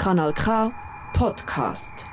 Kanal K Podcast.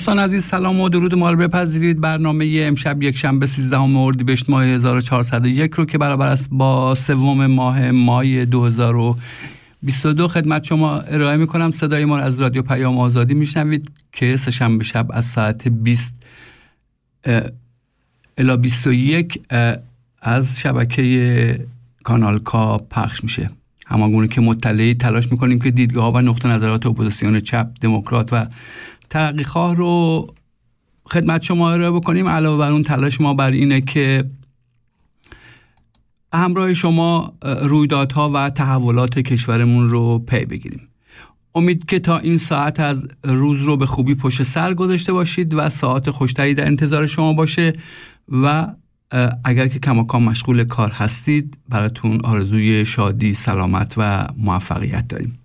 دوستان عزیز سلام و درود ما رو بپذیرید. برنامه امشب یک شنبه 13 اردیبهشت ماه 1401 رو که برابر است با سوم ماه مای 2022 خدمت شما ارائه می کنم صدای ما از رادیو پیام آزادی میشنوید که سه شنبه شب از ساعت 20 الی 21 از شبکه کانال کا پخش میشه. همانگونه که مطلعید تلاش می‌کنیم که دیدگاه و نقطه نظرات اپوزیسیون چپ دموکرات و ترقیخواه رو خدمت شما ارائه بکنیم. علاوه بر اون تلاش ما بر اینه که همراه شما رویدادها و تحولات کشورمون رو پی بگیریم. امید که تا این ساعت از روز رو به خوبی پشت سر گذاشته باشید و ساعت خوشتری در انتظار شما باشه و اگر که کماکان مشغول کار هستید براتون آرزوی شادی سلامت و موفقیت داریم.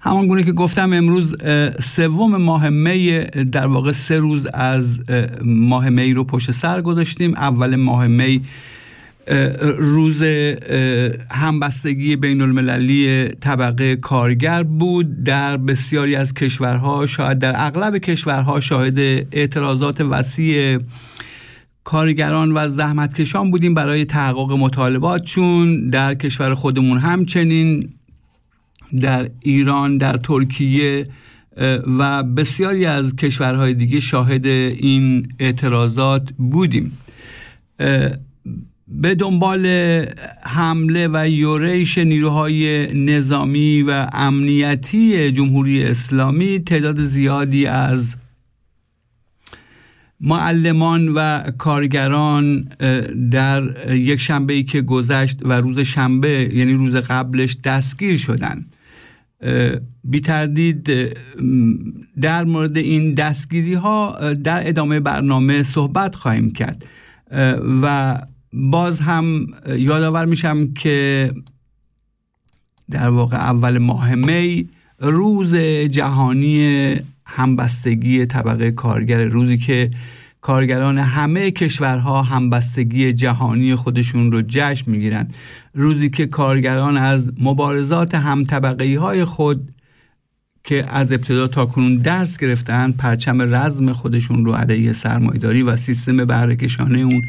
همان گونه که گفتم امروز سوم ماه می در واقع سه روز از ماه می رو پشت سر گذاشتیم. اول ماه می روز همبستگی بین المللی طبقه کارگر بود. در بسیاری از کشورها شاید در اغلب کشورها شاهد اعتراضات وسیع کارگران و زحمتکشان بودیم برای تحقق مطالبات چون در کشور خودمون همچنین در ایران در ترکیه و بسیاری از کشورهای دیگه شاهد این اعتراضات بودیم. به دنبال حمله و یوریش نیروهای نظامی و امنیتی جمهوری اسلامی تعداد زیادی از معلمان و کارگران در یک شنبه ای که گذشت و روز شنبه یعنی روز قبلش دستگیر شدن بی تردید در مورد این دستگیری ها در ادامه برنامه صحبت خواهیم کرد. و باز هم یادآور میشم که در واقع اول ماه می روز جهانی همبستگی طبقه کارگر روزی که کارگران همه کشورها همبستگی جهانی خودشون رو جشن می‌گیرن. روزی که کارگران از مبارزات هم طبقه های خود که از ابتدا تا کنون درس گرفتن پرچم رزم خودشون رو علیه سرمایداری و سیستم بهرهکشانه اون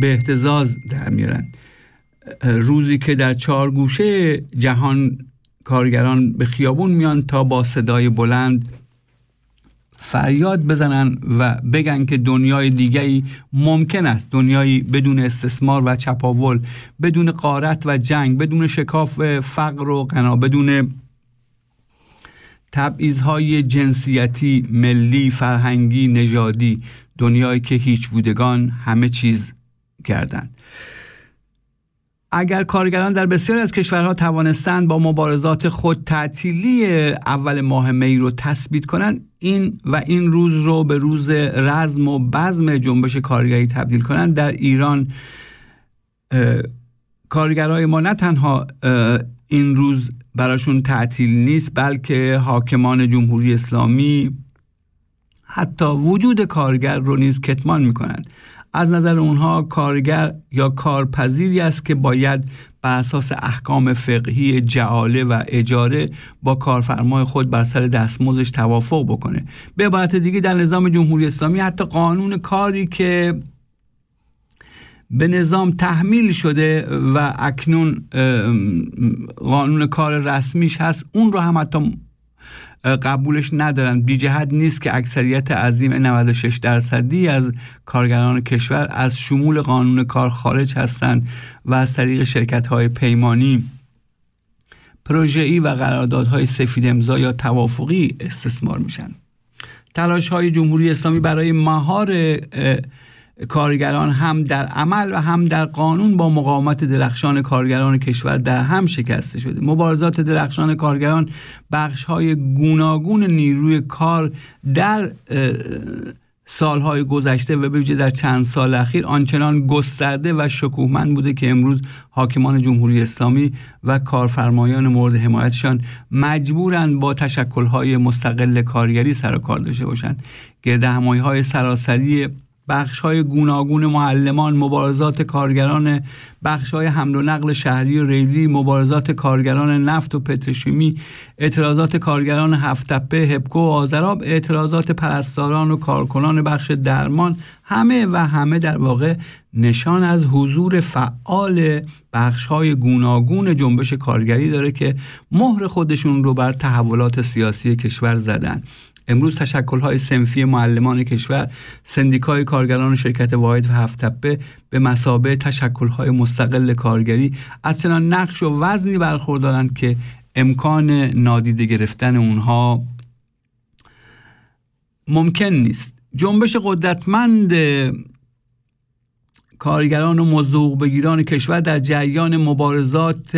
به احتزاز در میارن روزی که در چهار گوشه جهان کارگران به خیابون میان تا با صدای بلند فریاد بزنن و بگن که دنیای دیگری ممکن است. دنیایی بدون استثمار و چپاول بدون قارت و جنگ بدون شکاف فقر و غنا بدون تبعیضهای جنسیتی ملی فرهنگی نژادی. دنیایی که هیچ بودگان همه چیز کردند اگر کارگران در بسیاری از کشورها توانستند با مبارزات خود تعطیلی اول ماه می رو تثبیت کنند این و این روز رو به روز رزم و بزم جنبش کارگری تبدیل کنند. در ایران کارگرای ما نه تنها این روز براشون تعطیل نیست بلکه حاکمان جمهوری اسلامی حتی وجود کارگر رو نیز کتمان می‌کنند. از نظر اونها کارگر یا کارپذیری است که باید بر اساس احکام فقهی جعاله و اجاره با کارفرمای خود بر سر دستمزدش توافق بکنه. به عبارت دیگه در نظام جمهوری اسلامی حتی قانون کاری که به نظام تحمیل شده و اکنون قانون کار رسمیش هست اون رو هم حتی قبولش ندارن. بی جهت نیست که اکثریت عظیم 96 درصدی از کارگران کشور از شمول قانون کار خارج هستند و از طریق شرکت های پیمانی. پروژه‌ای و قراردادهای سفید امضا یا توافقی استثمار میشن. تلاش های جمهوری اسلامی برای مهار کارگران هم در عمل و هم در قانون با مقاومت درخشان کارگران کشور در هم شکسته شده. مبارزات درخشان کارگران بخش های گوناگون نیروی کار در سالهای گذشته و به در چند سال اخیر آنچنان گسترده و شکوهمند بوده که امروز حاکمان جمهوری اسلامی و کارفرمایان مورد حمایتشان مجبورند با تشکلهای مستقل کارگری سر و کار داشته باشند. گرد های سراسری بخش های گوناگون معلمان مبارزات کارگران بخش های حمل و نقل شهری و ریلی مبارزات کارگران نفت و پتروشیمی اعتراضات کارگران هفتپه هبکو و آزراب اعتراضات پرستاران و کارکنان بخش درمان همه و همه در واقع نشان از حضور فعال بخش های گوناگون جنبش کارگری داره که مهر خودشون رو بر تحولات سیاسی کشور زدن. امروز های سنفی معلمان کشور سندیکای کارگران شرکت واحد و هفتپه به مسابه های مستقل کارگری از چنان نقش و وزنی برخوردارند که امکان نادیده گرفتن اونها ممکن نیست. جنبش قدرتمند کارگران و مزدوق بگیران کشور در جریان مبارزات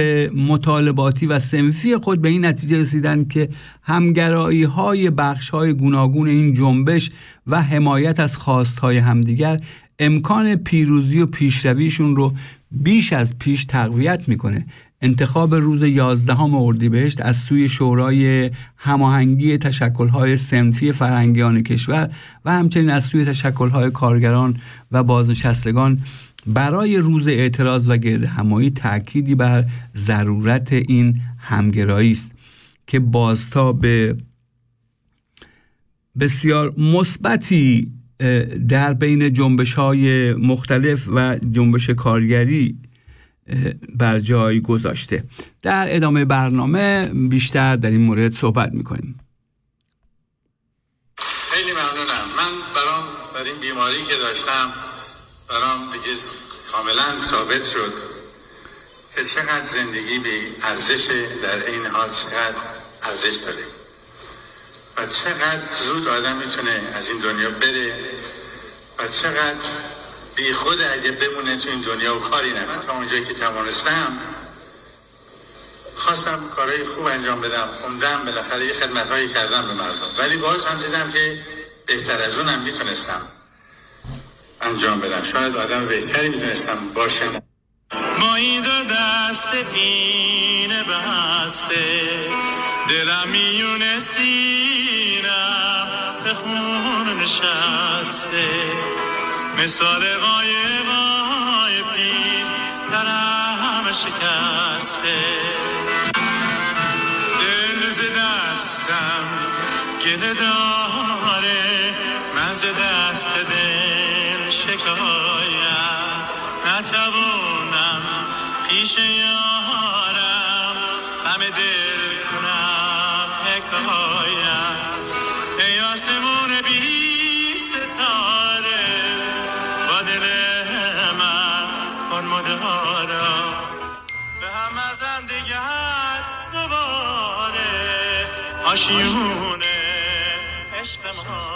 مطالباتی و سنفی خود به این نتیجه رسیدند که همگرایی های بخش های گوناگون این جنبش و حمایت از خواست های همدیگر امکان پیروزی و پیشرویشون رو بیش از پیش تقویت می‌کنه. انتخاب روز 11 اردیبهشت از سوی شورای هماهنگی تشکل‌های سنفی فرنگیان کشور و همچنین از سوی تشکل‌های کارگران و بازنشستگان برای روز اعتراض و گرد همایی تأکیدی بر ضرورت این همگرایی است که بازتا به بسیار مثبتی در بین جنبش های مختلف و جنبش کارگری بر جای گذاشته. در ادامه برنامه بیشتر در این مورد صحبت می‌کنیم. خیلی ممنونم. من برام بر این بیماری که داشتم برام دیگه کاملا ثابت شد. که چقدر زندگی به ارزش در این حال چقدر ارزش داره. و چقدر زود آدم می‌تونه از این دنیا بره. و چقدر بی خود اگه بمونه تو این دنیا و کاری نکنه. تا اونجایی که توانستم خواستم کارهای خوب انجام بدم خوندم بالاخره یه خدمت هایی کردم به مردم. ولی باز هم دیدم که بهتر از اونم می‌تونستم انجام بدم. شاید آدم بهتری می‌تونستم باشم این دو دست اینه بسته. دلم میونه سینم مثال قایقای پیل ترم شکسته. دل ز دستم گله داره من ز دست دل شکایم. نتوانم پیش یارم دوباره آشیون عشق ما.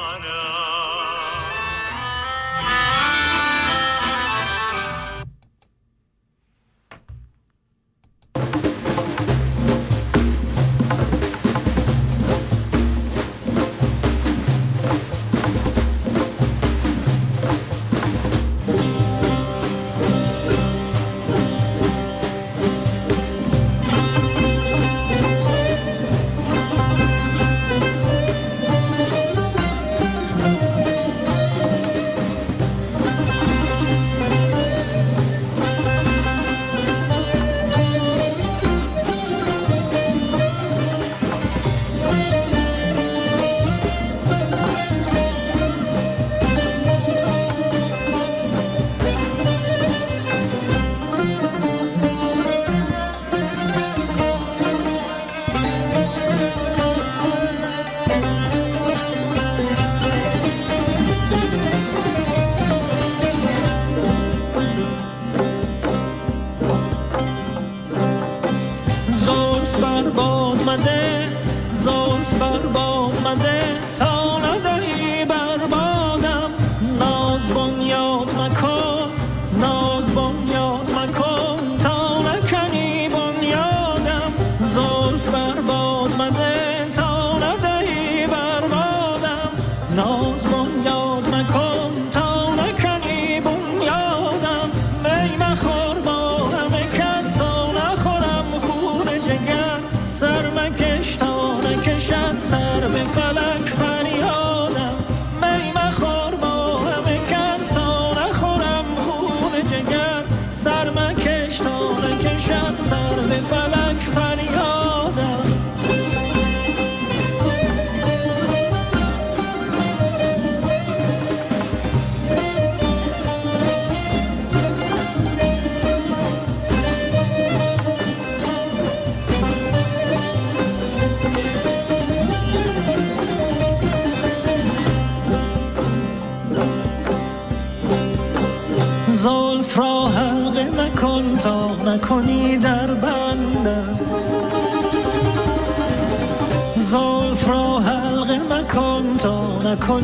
تا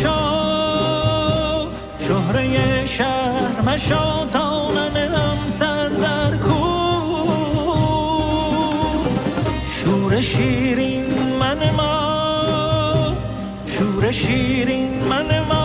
مشا شهره شهر مشا تا ننم سر در کو. شور شیرین من ما شور شیرین من ما.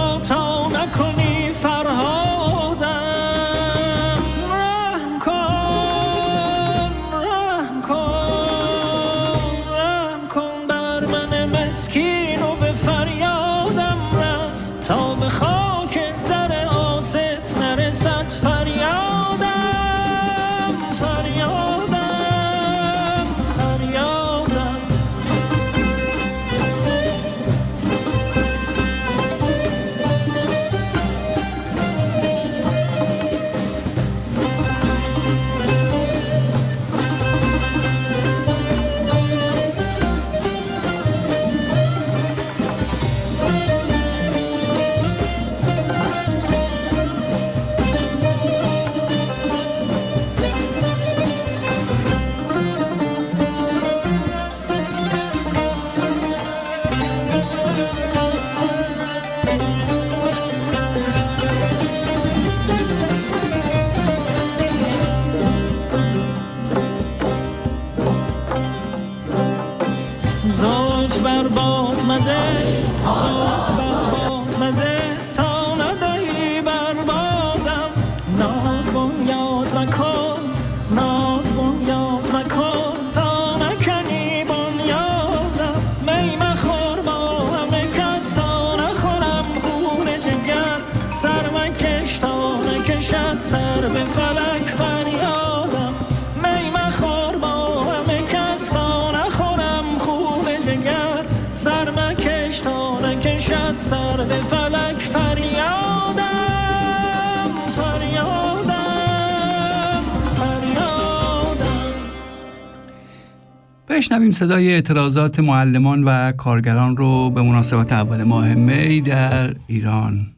بشنویم صدای اعتراضات معلمان و کارگران رو به مناسبت اول ماه می در ایران.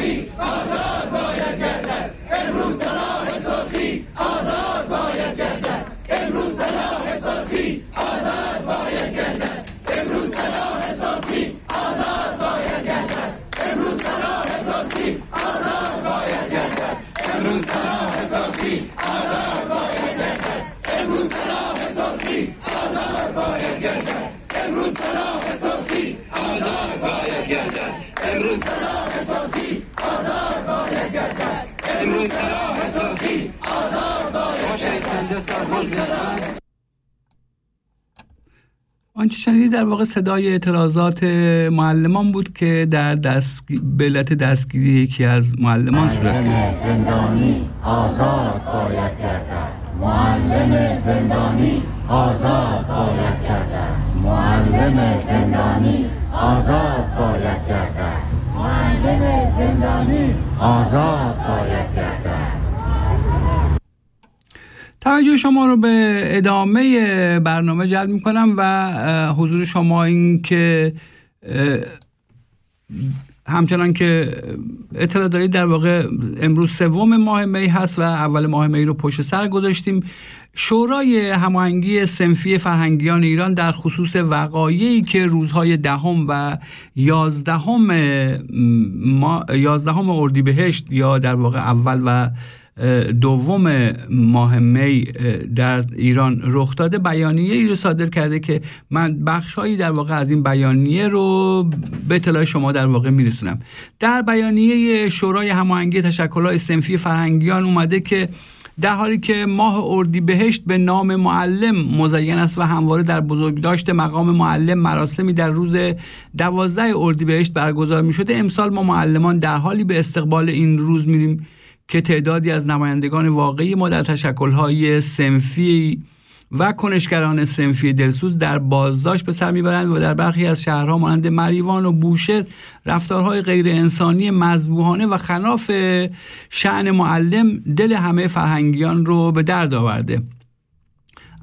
صافی امروز صلاح آزاد امروز صلاح آزاد امروز صلاح آزاد امروز صلاح آزاد امروز صلاح آزاد امروز صلاح آزاد امروز صلاح آزاد امروز صلاح آنچه شنیدید در واقع صدای اعتراضات معلمان بود که در دست به علت دستگیری یکی از معلمان صورت گرفت. زندانی آزاد باید گردد. معلم زندانی آزاد باید گردد. معلم زندانی آزاد باید گردد. معلم زندانی. آزاد باید گردد. توجه شما رو به ادامه برنامه جلب می‌کنم و حضور شما این که همچنان که اطلاع دارید در واقع امروز سوم ماه می هست و اول ماه می رو پشت سر گذاشتیم. شورای هماهنگی سنفی فرهنگیان ایران در خصوص وقایعی که روزهای دهم و یازدهم ما یازدهم اردیبهشت یا در واقع اول و دوم ماه می در ایران رخ داده. بیانیه ای رو صادر کرده که من بخشهایی در واقع از این بیانیه رو به اطلاع شما در واقع میرسونم. در بیانیه شورای هماهنگی تشکل‌های سنفی فرهنگیان اومده که در حالی که ماه اردیبهشت به نام معلم مزین است و همواره در بزرگداشت مقام معلم مراسمی در روز دوازده اردیبهشت برگزار می شده امسال ما معلمان در حالی به استقبال این روز میریم که تعدادی از نمایندگان واقعی ما در تشکل‌های سنفی و کنشگران سنفی دلسوز در بازداشت به سر می‌برند و در برخی از شهرها مانند مریوان و بوشهر رفتارهای غیر انسانی مذبوحانه و خلاف شعن معلم دل همه فرهنگیان رو به درد آورده.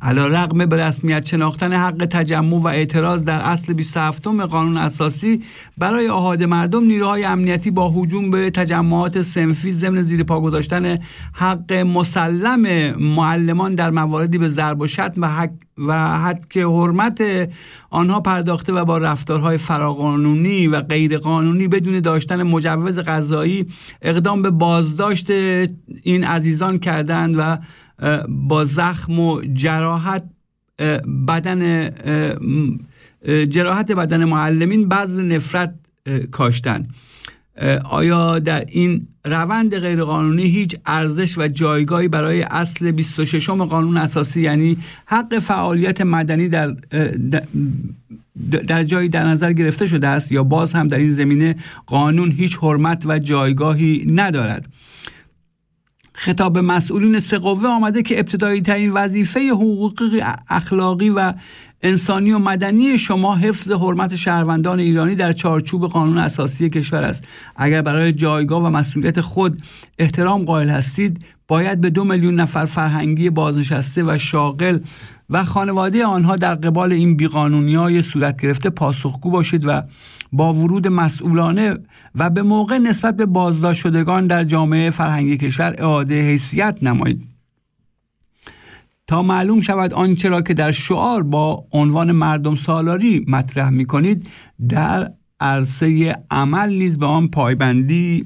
علا رقم به رسمیت شناختن حق تجمع و اعتراض در اصل 27 قانون اساسی برای آهاد مردم نیروهای امنیتی با هجوم به تجمعات سنفی ضمن زیر پا گذاشتن حق مسلم معلمان در مواردی به ضرب و شتم و حق و حد که حرمت آنها پرداخته و با رفتارهای فراقانونی و غیرقانونی بدون داشتن مجوز قضایی اقدام به بازداشت این عزیزان کردند و با زخم و جراحت بدن جراحت بدن معلمین بذر نفرت کاشتن. آیا در این روند غیرقانونی هیچ ارزش و جایگاهی برای اصل 26 قانون اساسی یعنی حق فعالیت مدنی در در جایی در نظر گرفته شده است یا باز هم در این زمینه قانون هیچ حرمت و جایگاهی ندارد؟ خطاب مسئولین سه قوه آمده که ابتدایی ترین وظیفه حقوقی اخلاقی و انسانی و مدنی شما حفظ حرمت شهروندان ایرانی در چارچوب قانون اساسی کشور است. اگر برای جایگاه و مسئولیت خود احترام قائل هستید باید به دو میلیون نفر فرهنگی بازنشسته و شاغل و خانواده آنها در قبال این بیقانونی های صورت گرفته پاسخگو باشید و با ورود مسئولانه و به موقع نسبت به بازداشت شدگان در جامعه فرهنگی کشور اعاده حیثیت نمایید. تا معلوم شود آنچه را که در شعار با عنوان مردم سالاری مطرح می کنید در عرصه عمل نیز به آن پایبندی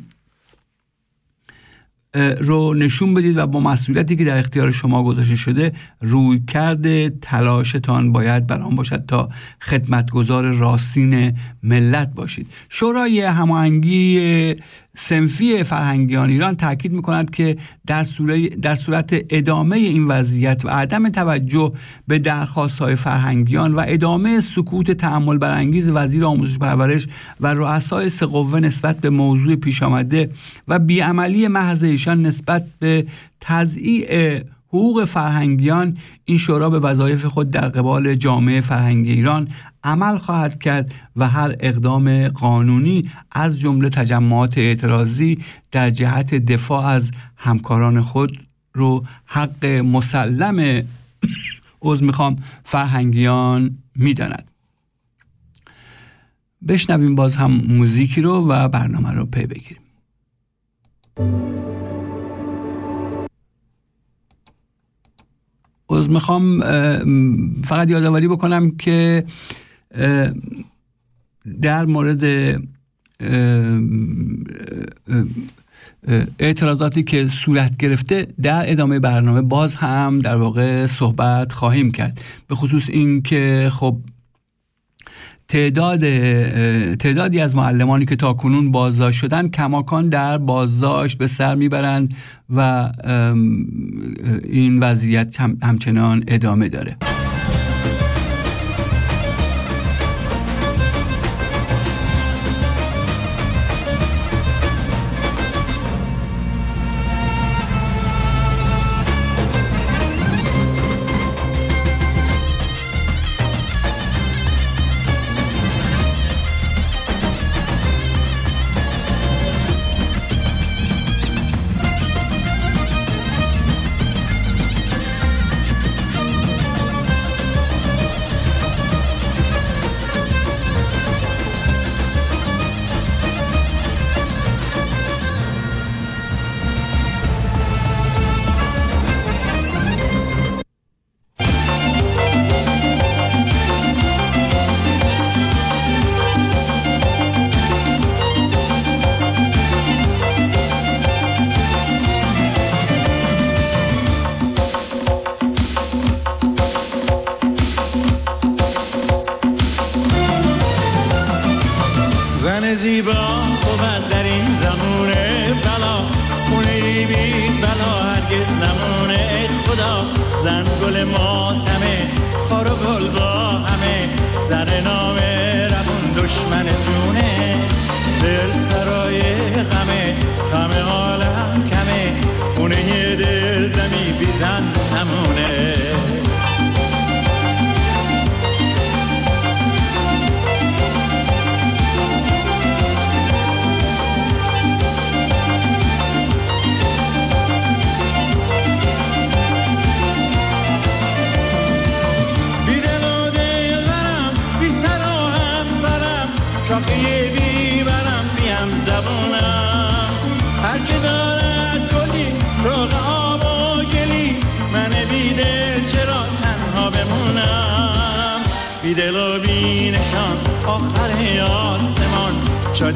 رو نشون بدید و با مسئولیتی که در اختیار شما گذاشته شده روی کرده تلاشتان باید بر آن باشد تا خدمتگزار راستین ملت باشید. شورای هماهنگی سنفی فرهنگیان ایران تاکید می‌کند که در, در صورت ادامه این وضعیت و عدم توجه به درخواست های فرهنگیان و ادامه سکوت تعمل برانگیز وزیر آموزش پرورش و رؤسای سقوه نسبت به موضوع پیش آمده و بیعملی محض ایشان نسبت به تضییع حقوق فرهنگیان این شورا به وظایف خود در قبال جامعه فرهنگی ایران عمل خواهد کرد و هر اقدام قانونی از جمله تجمعات اعتراضی در جهت دفاع از همکاران خود رو حق مسلم از می‌خوام فرهنگیان می‌داند. بشنویم باز هم موزیکی رو و برنامه رو پی بگیریم. از می‌خوام فقط یادآوری بکنم که در مورد اعتراضاتی که صورت گرفته در ادامه برنامه باز هم در واقع صحبت خواهیم کرد. به خصوص این که خب تعداد تعدادی از معلمانی که تا کنون بازداشت شدن کماکان در بازداشت به سر می‌برند و این وضعیت همچنان ادامه داره.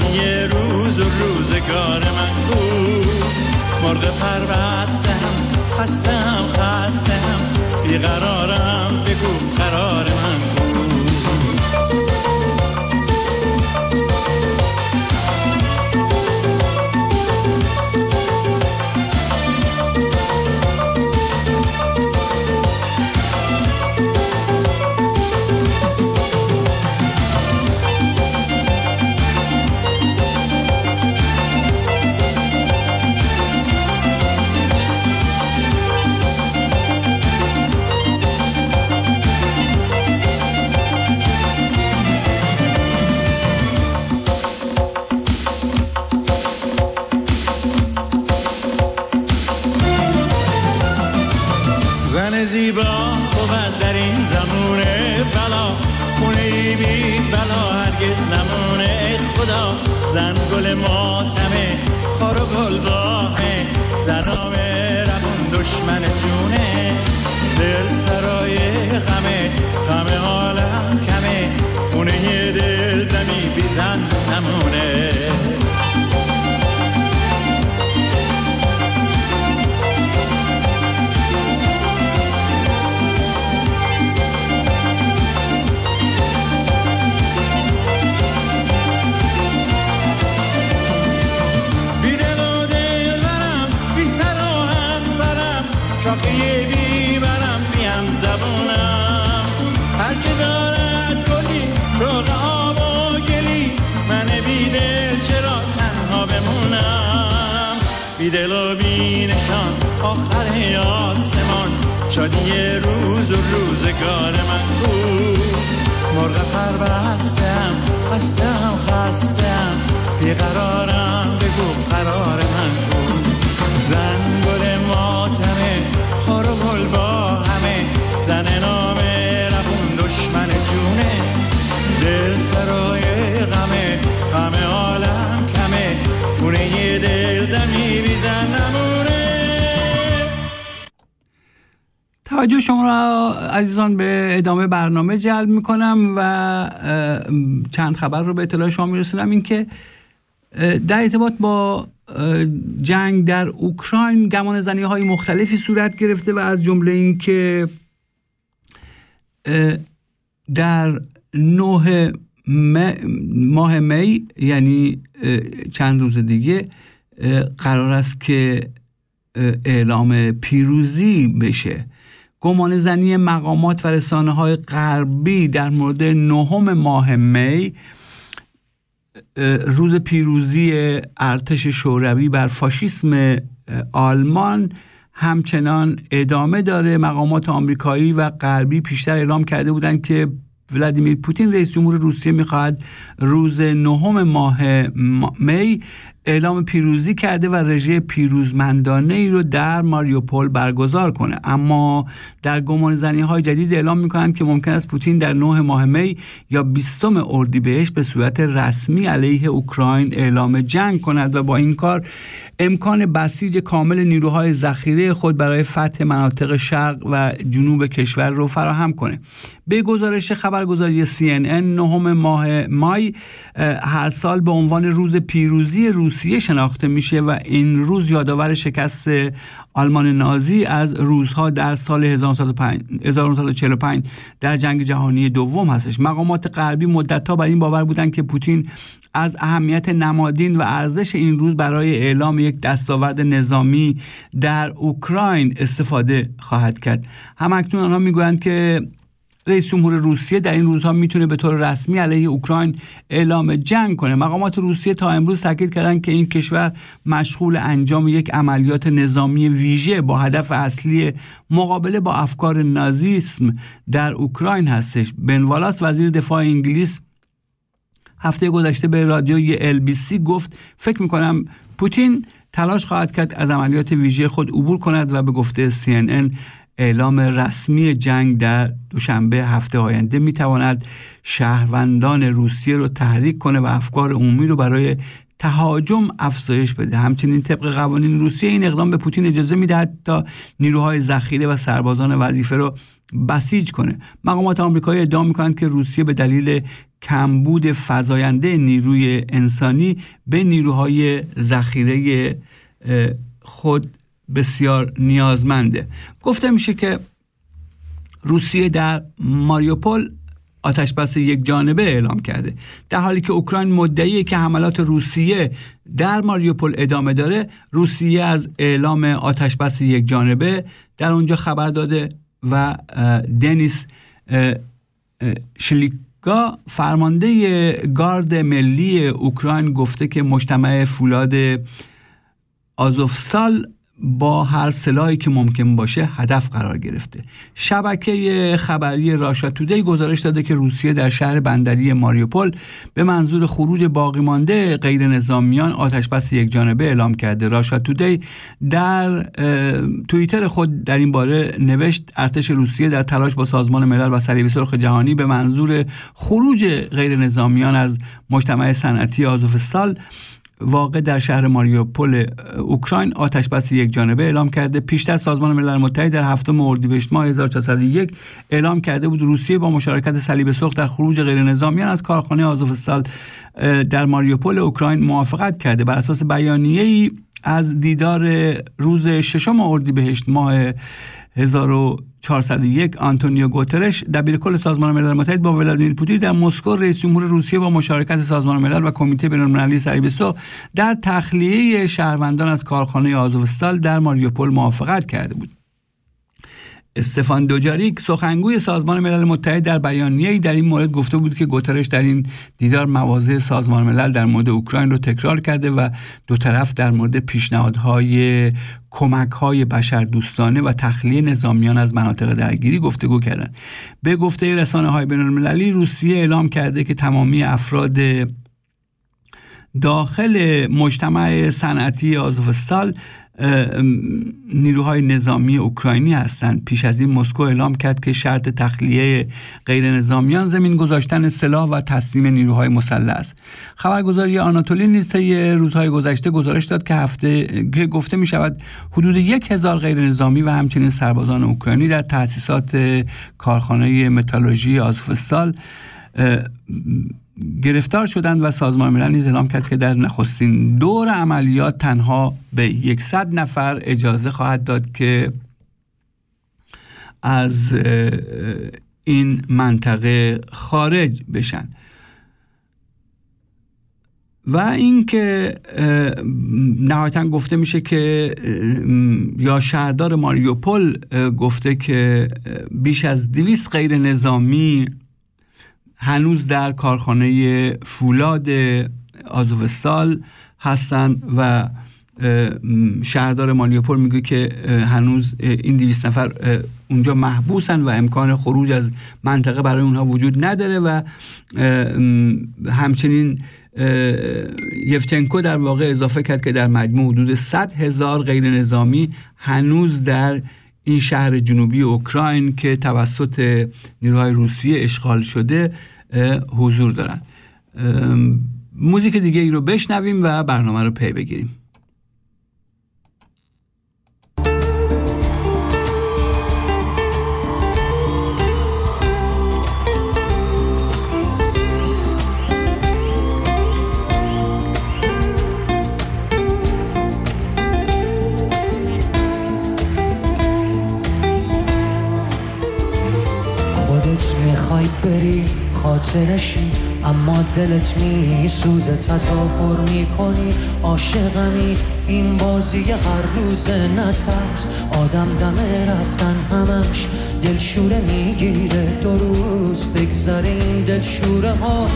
یه روز و روزگار من بود. مرغ پروستم خستم خستم. بیقرارم بگو قرارم توجه شما را عزیزان به ادامه برنامه جلب می‌کنم و چند خبر رو به اطلاع شما میرسونم. اینکه در ارتباط با جنگ در اوکراین گمان زنی های مختلفی صورت گرفته و از جمله اینکه در نه ماه می یعنی چند روز دیگه قرار است که اعلام پیروزی بشه. گمان زنی مقامات و رسانه های غربی در مورد نهم ماه می روز پیروزی ارتش شوروی بر فاشیسم آلمان همچنان ادامه داره. مقامات آمریکایی و غربی پیشتر اعلام کرده بودند که ولادیمیر پوتین رئیس جمهور روسیه می‌خواهد روز نهم ماه ما- می اعلام پیروزی کرده و رژه پیروزمندانه ای رو در ماریوپول برگزار کنه. اما در گمان زنی های جدید اعلام می‌کنند که ممکن است پوتین در 9 ماه می یا 20 اردیبهشت به صورت رسمی علیه اوکراین اعلام جنگ کند و با این کار امکان بسیج کامل نیروهای ذخیره خود برای فتح مناطق شرق و جنوب کشور رو فراهم کنه. به گزارش خبرگزاری CNN نهم ماه مای هر سال به عنوان روز پیروزی روسیه شناخته میشه و این روز یادآور شکست آلمان نازی از روزها در سال 1905 1945 در جنگ جهانی دوم هستش. مقامات غربی مدتها بر این باور بودند که پوتین از اهمیت نمادین و ارزش این روز برای اعلام یک دستاورد نظامی در اوکراین استفاده خواهد کرد. همکنون آنها می‌گویند که رئیس جمهور روسیه در این روزها می‌تونه به طور رسمی علیه اوکراین اعلام جنگ کنه. مقامات روسیه تا امروز تاکید کردند که این کشور مشغول انجام یک عملیات نظامی ویژه با هدف اصلی مقابله با افکار نازیسم در اوکراین هستش. بن والاس وزیر دفاع انگلیس هفته گذشته به رادیوی LBC گفت فکر می‌کنم پوتین تلاش خواهد کرد از عملیات ویژه خود عبور کند و به گفته CNN اعلام رسمی جنگ در دوشنبه هفته آینده می‌تواند شهروندان روسیه رو تحریک کنه و افکار عمومی رو برای تهاجم افزایش بده. همچنین طبق قوانین روسیه این اقدام به پوتین اجازه می‌دهد تا نیروهای ذخیره و سربازان وظیفه رو بسیج کنه. مقامات آمریکایی ادعا می‌کنند که روسیه به دلیل کمبود فزاینده نیروی انسانی به نیروهای ذخیره خود بسیار نیازمنده. گفته میشه که روسیه در ماریوپول آتش بس یک جانبه اعلام کرده. در حالی که اوکراین مدعیه که حملات روسیه در ماریوپول ادامه داره روسیه از اعلام آتش بس یک جانبه در اونجا خبر داده و دنیس شلیکا فرمانده گارد ملی اوکراین گفته که مجتمع فولاد آزوفسال با هر سلاحی که ممکن باشه هدف قرار گرفته. شبکه خبری راشا گزارش داده که روسیه در شهر بندری ماریوپول به منظور خروج باقی مانده غیر نظامیان آتش بس یک جانبه اعلام کرده. راشا در توییتر خود در این باره نوشت ارتش روسیه در تلاش با سازمان ملل و صلیب سرخ جهانی به منظور خروج غیر نظامیان از مجتمع صنعتی آزوفستال واقع در شهر ماریوپول اوکراین آتش بس یک جانبه اعلام کرده. پیشتر سازمان ملل متحد در هفتم اردیبهشت ماه 1401 اعلام کرده بود روسیه با مشارکت صلیب سرخ در خروج غیر نظامیان از کارخانه آزوفستال در ماریوپول اوکراین موافقت کرده. بر اساس بیانیه ای از دیدار روز ششم اردیبهشت ماه 1401 آنتونیو گوترش دبیر کل سازمان ملل متحد با ولادیمیر پوتین در مسکو رئیس جمهور روسیه با مشارکت سازمان ملل و کمیته بین‌المللی سرخ در تخلیه شهروندان از کارخانه آزوفستال در ماریوپول موافقت کرده بود. استفان دوجاریک سخنگوی سازمان ملل متحد در بیانیه‌ای در این مورد گفته بود که گوترش در این دیدار مواضع سازمان ملل در مورد اوکراین رو تکرار کرده و دو طرف در مورد پیشنهادهای کمک های بشر دوستانه و تخلیه نظامیان از مناطق درگیری گفتگو کردند. به گفته رسانه های بین المللی روسیه اعلام کرده که تمامی افراد داخل مجتمع صنعتی آزوفستال نیروهای نظامی اوکراینی هستند. پیش از این مسکو اعلام کرد که شرط تخلیه غیر نظامیان زمین گذاشتن سلاح و تسلیم نیروهای مسلح است. خبرگزاری آناتولی نیز طی روزهای گذشته گزارش داد که هفته که گفته می شود حدود یک هزار غیر نظامی و همچنین سربازان اوکراینی در تأسیسات کارخانه متالورژی آزوفستال گرفتار شدند و سازمان ملل نیز اعلام کرد که در نخستین دور عملیات تنها به 100 نفر اجازه خواهد داد که از این منطقه خارج بشن. و اینکه نهایتا گفته میشه که یا شهردار ماریوپول گفته که بیش از دویست غیر نظامی هنوز در کارخانه فولاد آزوفستال هستن و شهردار مالیوپول میگه که هنوز این دویست نفر اونجا محبوسن و امکان خروج از منطقه برای اونها وجود نداره و همچنین یفتنکو در واقع اضافه کرد که در مجموع حدود 100 هزار غیر نظامی هنوز در این شهر جنوبی اوکراین که توسط نیروهای روسیه اشغال شده حضور دارن. موزیک دیگه ای رو بشنویم و برنامه رو پی بگیریم. خاطرشی اما دلت می سوزه تظاهر می‌کنی. عاشقمی این بازی هر روز نترس. آدم دمه رفتن همش دلشوره می‌گیره. دو روز بگذره این دلشوره ها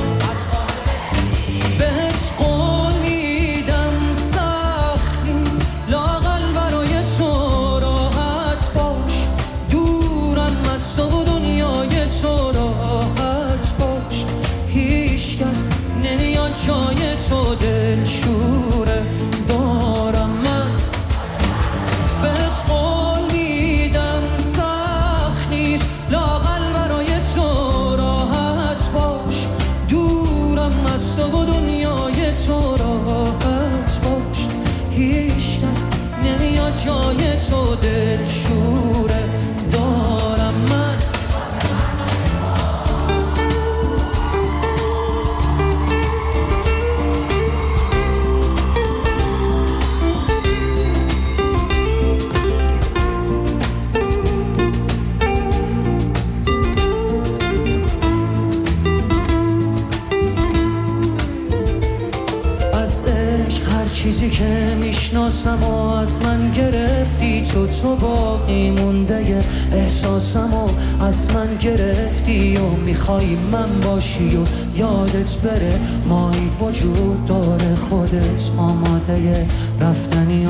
تو تو باقی مونده احساسم و از من گرفتی و می‌خوای من باشی و یادت بره مایی وجود داره خودت آماده رفتنی و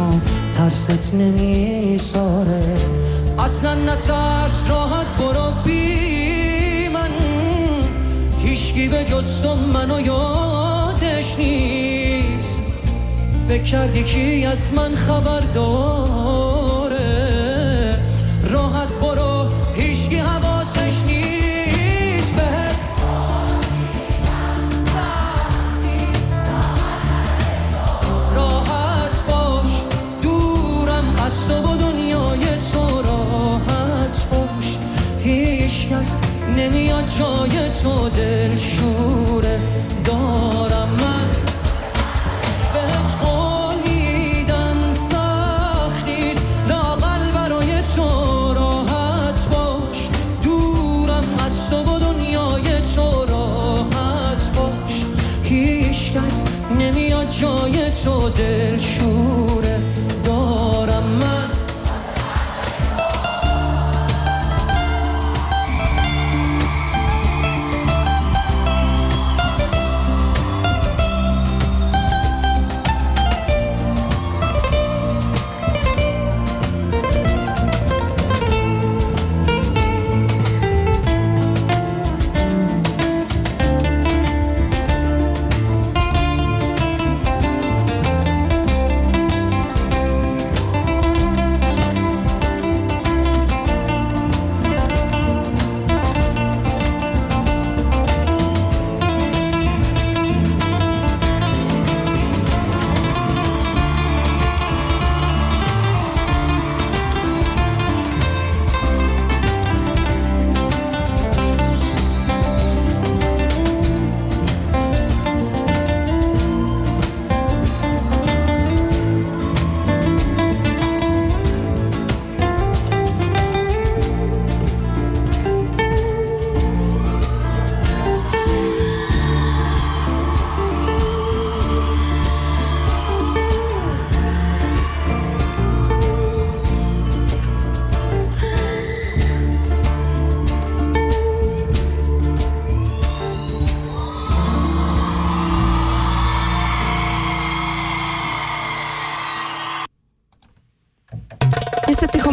ترست نمیساره. اصلا نترس راحت برو بی من. هیچکی به جز تو منو یادش نیست. فکر کردی کی از من خبر داره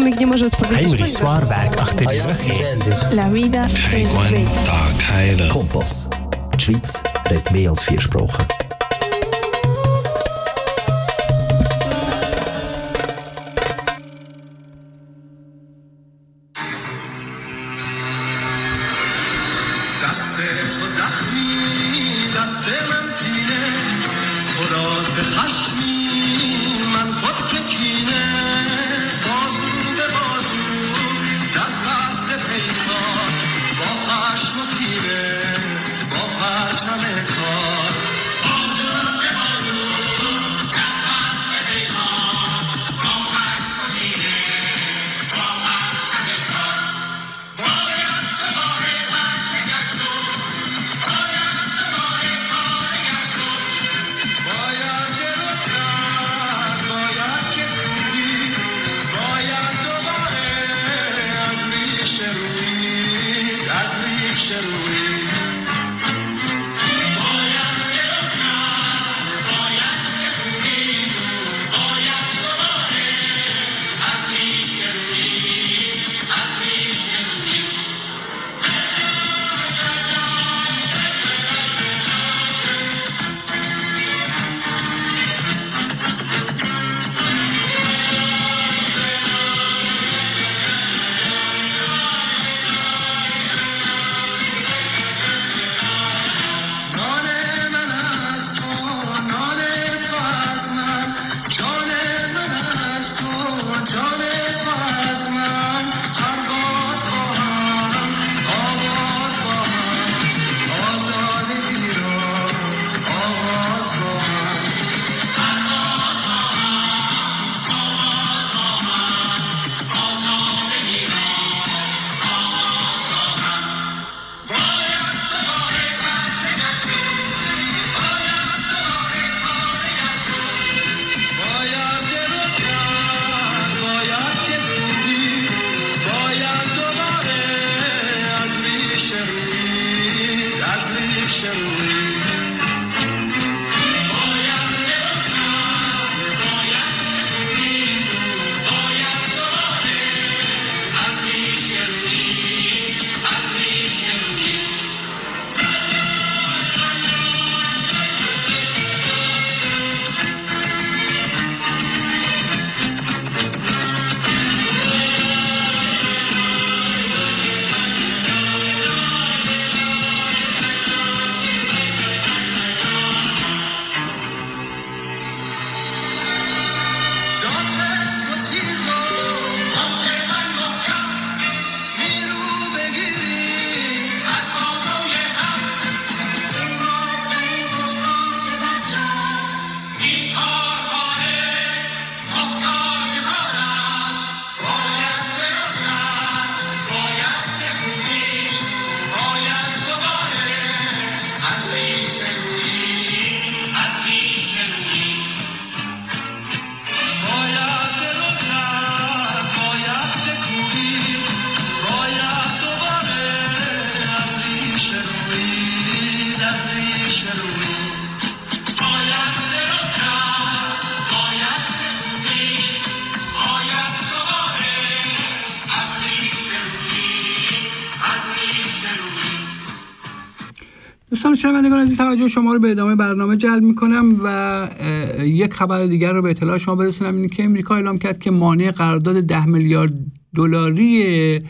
Chomik nie może odpowiedzieć, Heinrich ponieważ Swarberg achter die Rüche. La vida es bella. Kompass. Die Schweiz redet mehr als vier Sprachen. شنوندگان عزیز توجه شما رو به ادامه برنامه جلب می‌کنم و یک خبر دیگر رو به اطلاع شما برسونم. این که امریکا اعلام کرد که مانع قرارداد ده میلیارد دلاری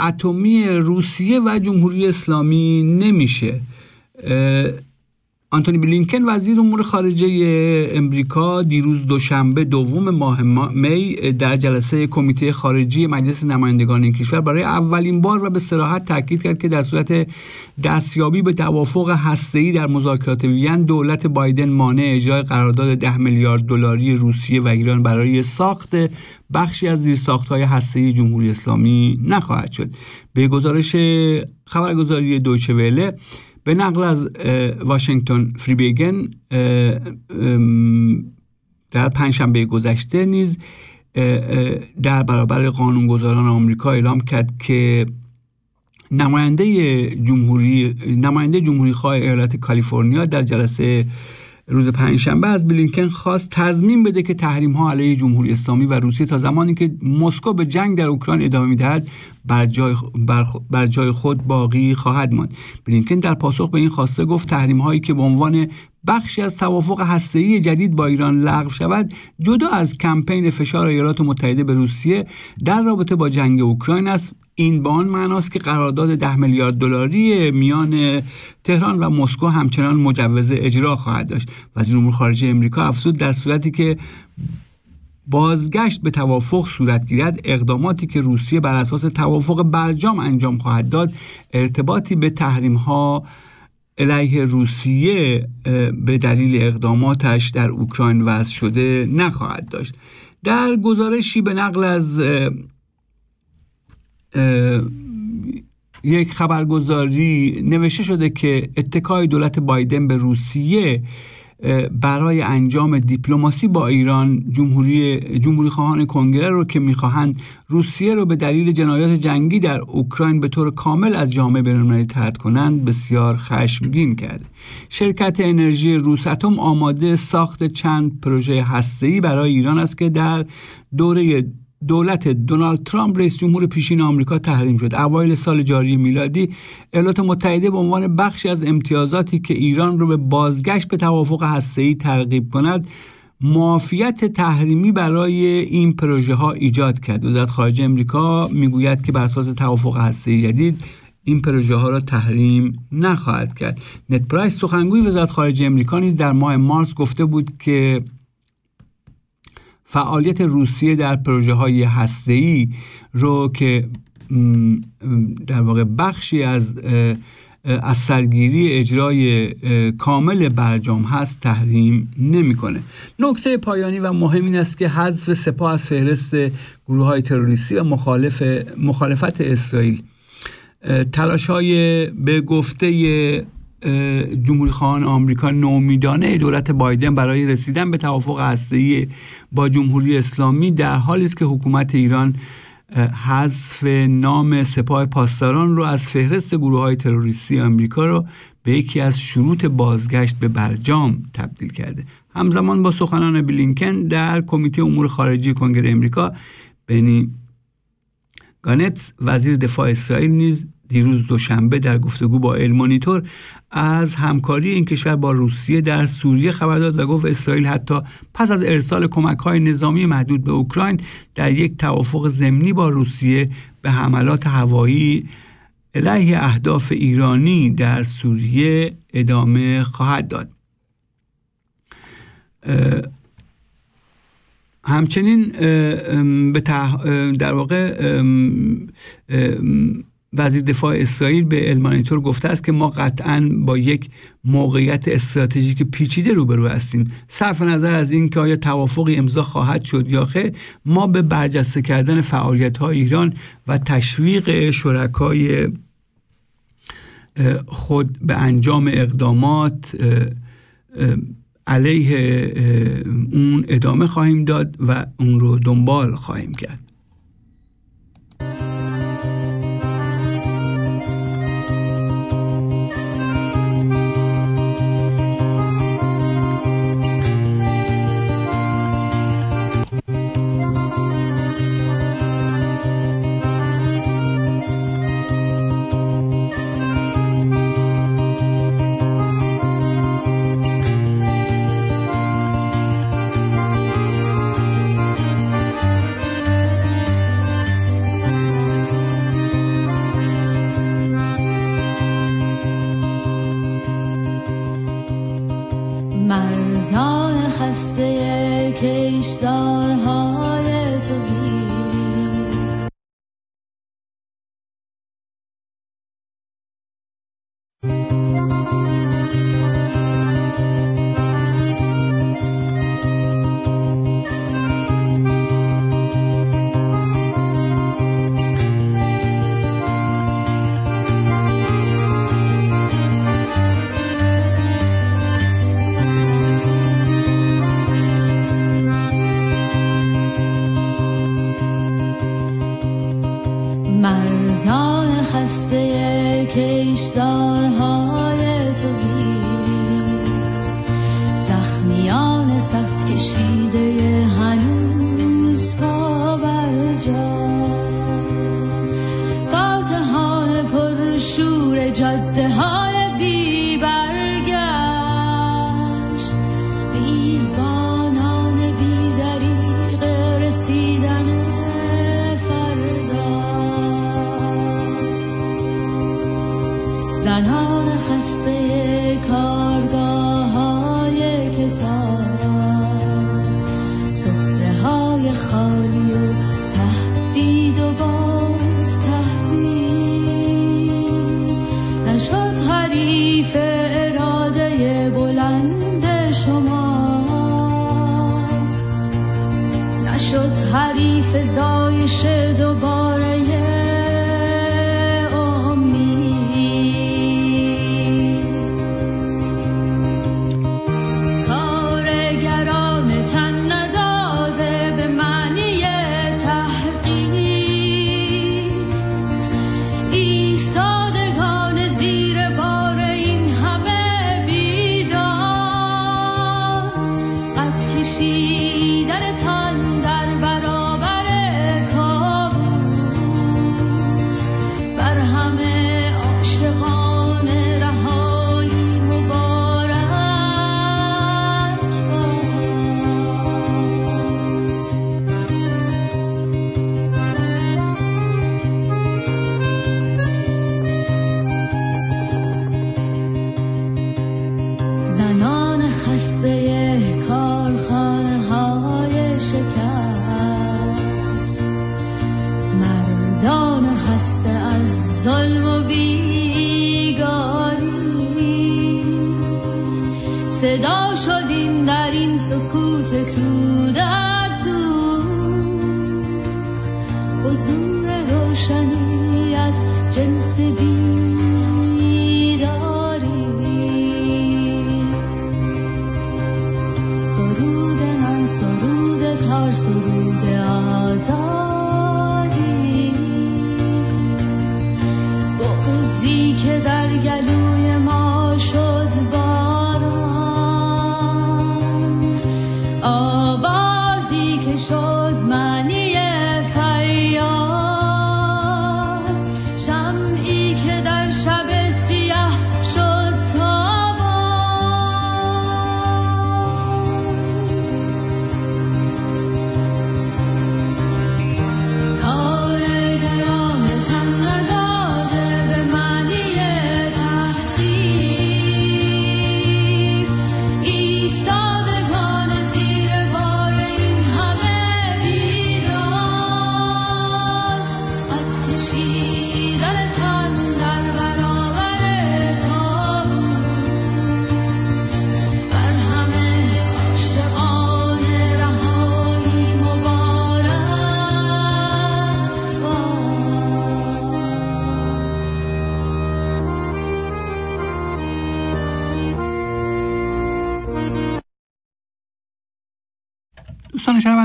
اتمی روسیه و جمهوری اسلامی نمیشه. آنتونی بلینکن وزیر امور خارجه امریکا دیروز دوشنبه دوم ماه ما- می در جلسه کمیته خارجی مجلس نمایندگان این کشور برای اولین بار و به صراحت تاکید کرد که در صورت دستیابی به توافق هسته‌ای در مذاکرات وین دولت بایدن مانع اجرای قرارداد ده میلیارد دلاری روسیه و ایران برای ساخت بخشی از زیرساخت‌های هسته‌ای جمهوری اسلامی نخواهد شد. به گزارش خبرگزاری دویچه وله به نقل از واشنگتن فریبیگن در پنجشنبه گذشته نیز در برابر قانونگذاران آمریکا اعلام کرد که نماینده جمهوری نماینده جمهوری خواه ایالت کالیفرنیا در جلسه روز پنجشنبه از بلینکن خواست تضمین بده که تحریم ها علیه جمهوری اسلامی و روسیه تا زمانی که مسکو به جنگ در اوکراین ادامه می‌دهد بر جای, بر, جای خود باقی خواهد ماند. بلینکن در پاسخ به این خواسته گفت تحریم هایی که به عنوان بخشی از توافق هسته‌ای جدید با ایران لغو شود جدا از کمپین فشار ایالات متحده به روسیه در رابطه با جنگ اوکراین است این به آن معناست که قرارداد ده میلیارد دلاری میان تهران و مسکو همچنان مجوز اجرا خواهد داشت. وزیر امور خارجه امریکا افزود در صورتی که بازگشت به توافق صورت گیرد اقداماتی که روسیه بر اساس توافق برجام انجام خواهد داد ارتباطی به تحریم ها علیه روسیه به دلیل اقداماتش در اوکراین وضع شده نخواهد داشت. در گزارشی به نقل از یک خبرگزاری نوشته شده که اتکای دولت بایدن به روسیه برای انجام دیپلماسی با ایران جمهوری جمهوری خواهان کنگره رو که می‌خواهند روسیه رو به دلیل جنایات جنگی در اوکراین به طور کامل از جامعه بین‌المللی طرد کنند بسیار خشمگین کرده. شرکت انرژی روساتوم آماده ساخت چند پروژه هسته‌ای برای ایران است که در دوره دولت دونالد ترامپ رئیس جمهور پیشین آمریکا تحریم شد. اوایل سال جاری میلادی ایالات متحده به عنوان بخشی از امتیازاتی که ایران رو به بازگشت به توافق هسته‌ای ترغیب کند معافیت تحریمی برای این پروژه ها ایجاد کرد. وزارت خارجه امریکا می‌گوید که بر اساس توافق هسته‌ای جدید این پروژه ها را تحریم نخواهد کرد. نت پرایس سخنگوی وزارت خارجه امریکا نیز در ماه مارس گفته بود که فعالیت روسیه در پروژه های هسته‌ای رو که در واقع بخشی از از سرگیری اجرای کامل برجام هست تحریم نمی‌کنه. نکته پایانی و مهم این است که حذف سپاه از فهرست گروه های تروریستی و مخالف مخالفت اسرائیل. تلاش های به گفته جمهوری خواهان آمریکا نومیدانه دولت بایدن برای رسیدن به توافق هسته‌ای با جمهوری اسلامی در حالی است که حکومت ایران حذف نام سپاه پاسداران رو از فهرست گروه های تروریستی آمریکا رو به یکی از شروط بازگشت به برجام تبدیل کرده. همزمان با سخنان بلینکن در کمیته امور خارجی کنگره امریکا بنی گانتس وزیر دفاع اسرائیل نیز دیروز دوشنبه در گفتگو با المانیتور از همکاری این کشور با روسیه در سوریه خبر داد و گفت اسرائیل حتی پس از ارسال کمک های نظامی محدود به اوکراین در یک توافق ضمنی با روسیه به حملات هوایی علیه اهداف ایرانی در سوریه ادامه خواهد داد. همچنین به در واقع وزیر دفاع اسرائیل به المانیتور گفته است که ما قطعا با یک موقعیت استراتژیک پیچیده روبرو هستیم. صرف نظر از اینکه آیا توافقی امضا خواهد شد یا خیر ما به برجسته کردن فعالیت های ایران و تشویق شرکای خود به انجام اقدامات علیه اون ادامه خواهیم داد و اون رو دنبال خواهیم کرد. مردان خسته کشتارهای تو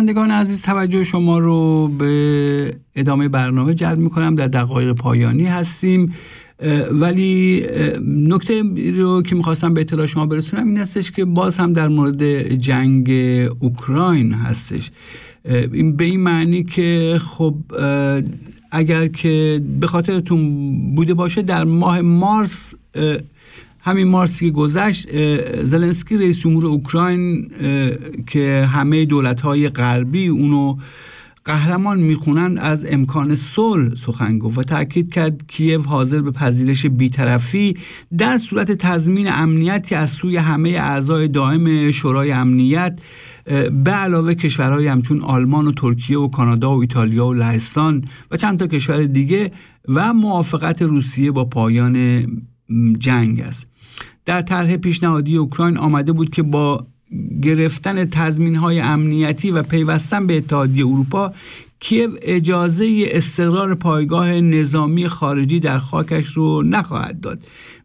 شنوندگان عزیز توجه شما رو به ادامه برنامه جلب می‌کنم. در دقایق پایانی هستیم. ولی نکته رو که می‌خواستم به اطلاع شما برسونم این هستش که باز هم در مورد جنگ اوکراین هستش. این به این معنی که خب اگر که به خاطرتون بوده باشه در ماه مارس همین مارس که گذشت زلنسکی رئیس جمهور اوکراین که همه دولت‌های غربی اونو قهرمان می‌خونن از امکان صلح سخن گفت و تاکید کرد کیو حاضر به پذیرش بیطرفی در صورت تضمین امنیتی از سوی همه اعضای دائم شورای امنیت به علاوه کشورهای همچون آلمان و ترکیه و کانادا و ایتالیا و لهستان و چند تا کشور دیگه و موافقت روسیه با پایان جنگ است. در طرح پیشنهادی اوکراین آمده بود که با گرفتن تضمین های امنیتی و پیوستن به اتحادیه اروپا کیو اجازه استقرار پایگاه نظامی خارجی در خاکش رو نخواهد داد.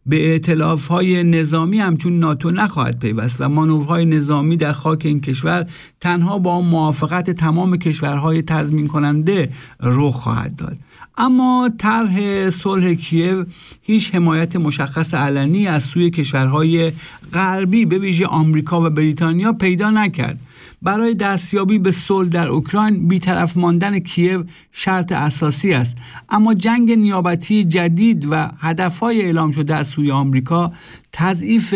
به ائتلاف های نظامی همچون ناتو نخواهد پیوست و مانورهای نظامی در خاک این کشور تنها با موافقت تمام کشورهای تضمین کننده رخ خواهد داد. اما طرح صلح کیو هیچ حمایت مشخص علنی از سوی کشورهای غربی به ویژه آمریکا و بریتانیا پیدا نکرد. برای دستیابی به صلح در اوکراین بیطرف ماندن کیو شرط اساسی است. اما جنگ نیابتی جدید و هدفهای اعلام شده از سوی آمریکا تضعیف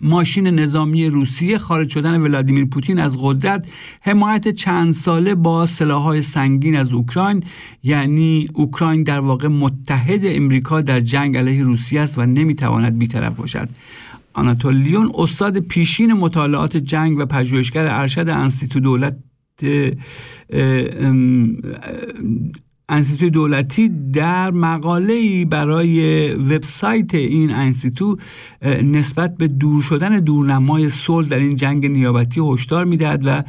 ماشین نظامی روسیه خارج شدن ولادیمیر پوتین از قدرت حمایت چند ساله با سلاحهای سنگین از اوکراین یعنی اوکراین در واقع متحد امریکا در جنگ علیه روسیه است و نمی‌تواند بیطرف باشد. آناتول لیون استاد پیشین مطالعات جنگ و پژوهشگر ارشد انستیتو دولت انستیتو دولتی در مقاله برای وبسایت این انستیتو نسبت به دور شدن دورنمای صلح در این جنگ نیابتی هشدار می‌دهد و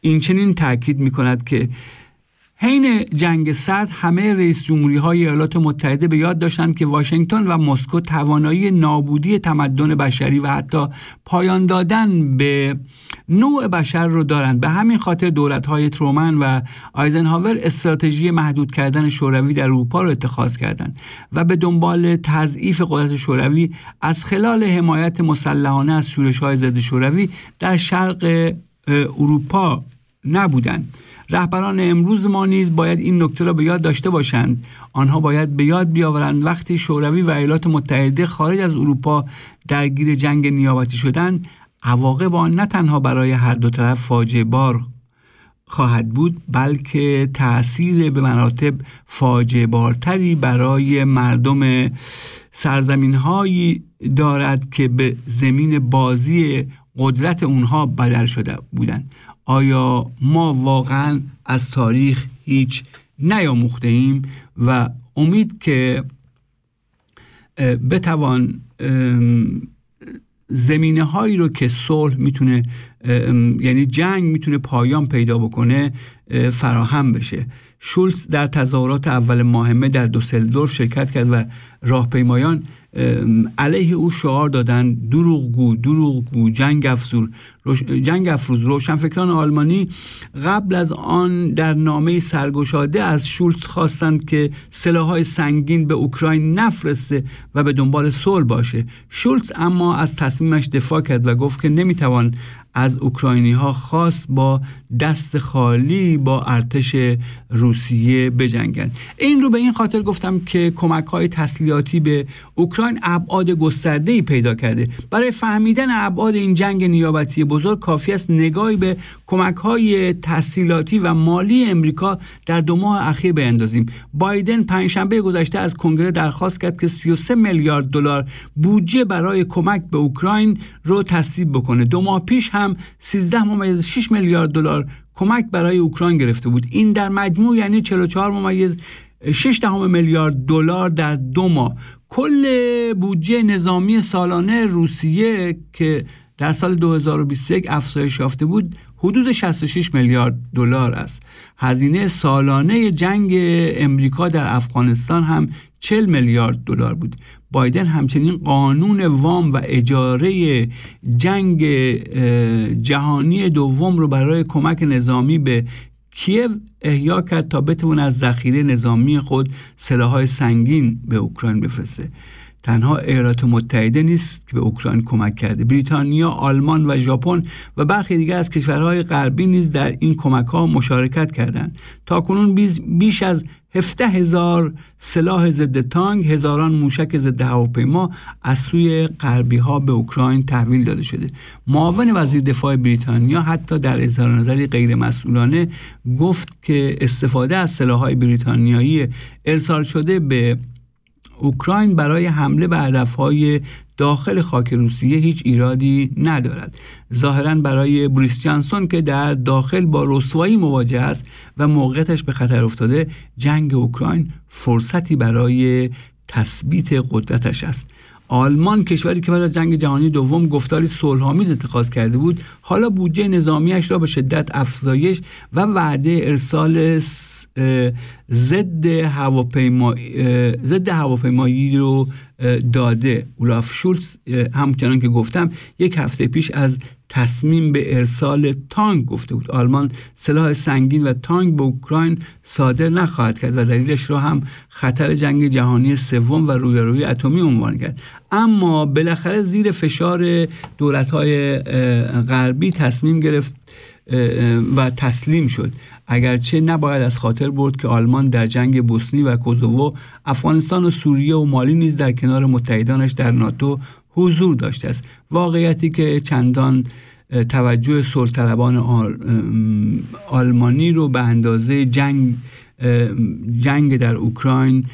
این چنین تاکید می کند که حین جنگ سرد همه رئیس جمهوری های ایالات متحده به یاد داشتند که واشنگتن و مسکو توانایی نابودی تمدن بشری و حتی پایان دادن به نوع بشر رو دارند. به همین خاطر دولت های ترومن و آیزنهاور استراتژی محدود کردن شوروی در اروپا رو اتخاذ کردند و به دنبال تضعیف قدرت شوروی از خلال حمایت مسلحانه از شورش های ضد شوروی در شرق اروپا نبودند. رهبران امروز ما نیز باید این نکته را به یاد داشته باشند. آنها باید به یاد بیاورند وقتی شوروی و ایالات متحده خارج از اروپا درگیر جنگ نیابتی شدند عواقب آن نه تنها برای هر دو طرف فاجعه بار خواهد بود بلکه تاثیر به مراتب فاجعه بارتری برای مردم سرزمین هایی دارد که به زمین بازی قدرت اونها بدل شده بودند. آیا ما واقعا از تاریخ هیچ نیاموخته ایم و امید که بتوان زمینه هایی رو که صلح می‌تونه یعنی جنگ می‌تونه پایان پیدا بکنه فراهم بشه. شولز در تظاهرات اول ماهمه در دوسلدورف شرکت کرد و راهپیمایان علیه او شعار دادن دروغگو دروغگو جنگ افزور جنگ افروز روشنفکران آلمانی قبل از آن در نامه سرگشاده از شولتز خواستند که سلاحهای سنگین به اوکراین نفرسته و به دنبال صلح باشه. شولتز اما از تصمیمش دفاع کرد و گفت که نمی‌توان از اوکراینی ها خاص با دست خالی با ارتش روسیه بجنگن این رو به این خاطر گفتم که کمک های تسلیحاتی به اوکراین ابعاد گسترده پیدا کرده. برای فهمیدن ابعاد این جنگ نیابتی بزرگ کافی است نگاهی به کمک های تسهیلاتی و مالی امریکا در دو ماه اخیر بیندازیم. بایدن پنجشنبه گذشته از کنگره درخواست کرد که 33 میلیارد دلار بودجه برای کمک به اوکراین رو تصویب بکنه. دو ماه پیش هم 13 ممیز 6 میلیارد دلار کمک برای اوکراین گرفته بود. این در مجموع یعنی 44 ممیز 6 دهم میلیارد دلار در دو ماه. کل بودجه نظامی سالانه روسیه که در سال 2021 افزایش یافته بود حدود 66 میلیارد دلار است. هزینه سالانه جنگ امریکا در افغانستان هم 40 میلیارد دلار بود. بایدن همچنین قانون وام و اجاره جنگ جهانی دوم رو برای کمک نظامی به کیو احیا کرد تا بتونه از ذخیره نظامی خود سلاحهای سنگین به اوکراین بفرسته. تنها ایالات متحده نیست که به اوکراین کمک کرده. بریتانیا آلمان و ژاپن و برخی دیگر از کشورهای غربی نیز در این کمک ها مشارکت کردند. تا کنون بیش از 17 هزار سلاح ضد تانک هزاران موشک ضد هواپیما از سوی غربی ها به اوکراین تحویل داده شده. معاون وزیر دفاع بریتانیا حتی در اظهار نظری غیر مسئولانه گفت که استفاده از سلاح های بریتانیایی ارسال شده به اوکراین برای حمله به هدفهای داخل خاک روسیه هیچ ایرادی ندارد. ظاهرا برای بریس جانسون که در داخل با رسوایی مواجه است و موقعیتش به خطر افتاده جنگ اوکراین فرصتی برای تثبیت قدرتش است. آلمان کشوری که بعد از جنگ جهانی دوم گفتاری صلحآمیز اتخاذ کرده بود حالا بودجه نظامیش را به شدت افزایش و وعده ارسال ضد هواپیمایی ضد هواپیمایی رو داده اولاف شولز همچنان که گفتم یک هفته پیش از تصمیم به ارسال تانک گفته بود. آلمان سلاح سنگین و تانک به اوکراین صادر نخواهد کرد و دلیلش را هم خطر جنگ جهانی سوم و رویارویی اتمی عنوان کرد. اما بالاخره زیر فشار دولت‌های غربی تصمیم گرفت و تسلیم شد. اگرچه نباید از خاطر برد که آلمان در جنگ بوسنی و کوزوو افغانستان و سوریه و مالی نیز در کنار متحدانش در ناتو حضور داشته است. واقعیتی که چندان توجه سلطلبان آلمانی رو به اندازه جنگ جنگ در اوکراین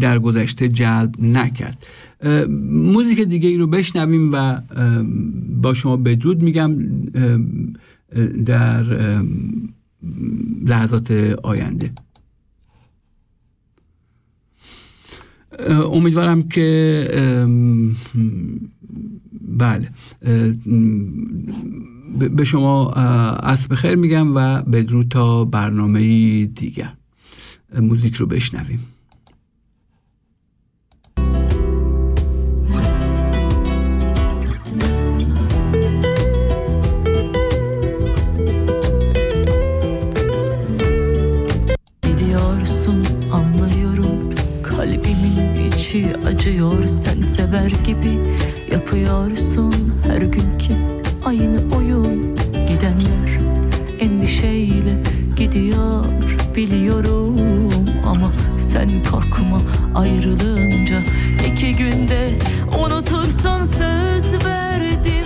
در گذشته جلب نکرد. موزیک دیگه ای رو بشنویم و با شما بدرود میگم در لحظات آینده. امیدوارم که بله به شما اسب خیر میگم و بدرود تا برنامه دیگر. موزیک رو بشنویم. Acıyor sen sever gibi Yapıyorsun. Her günkü aynı oyun Gidenler endişeyle gidiyor biliyorum. Ama sen korkma ayrılınca iki günde unutursun söz verdim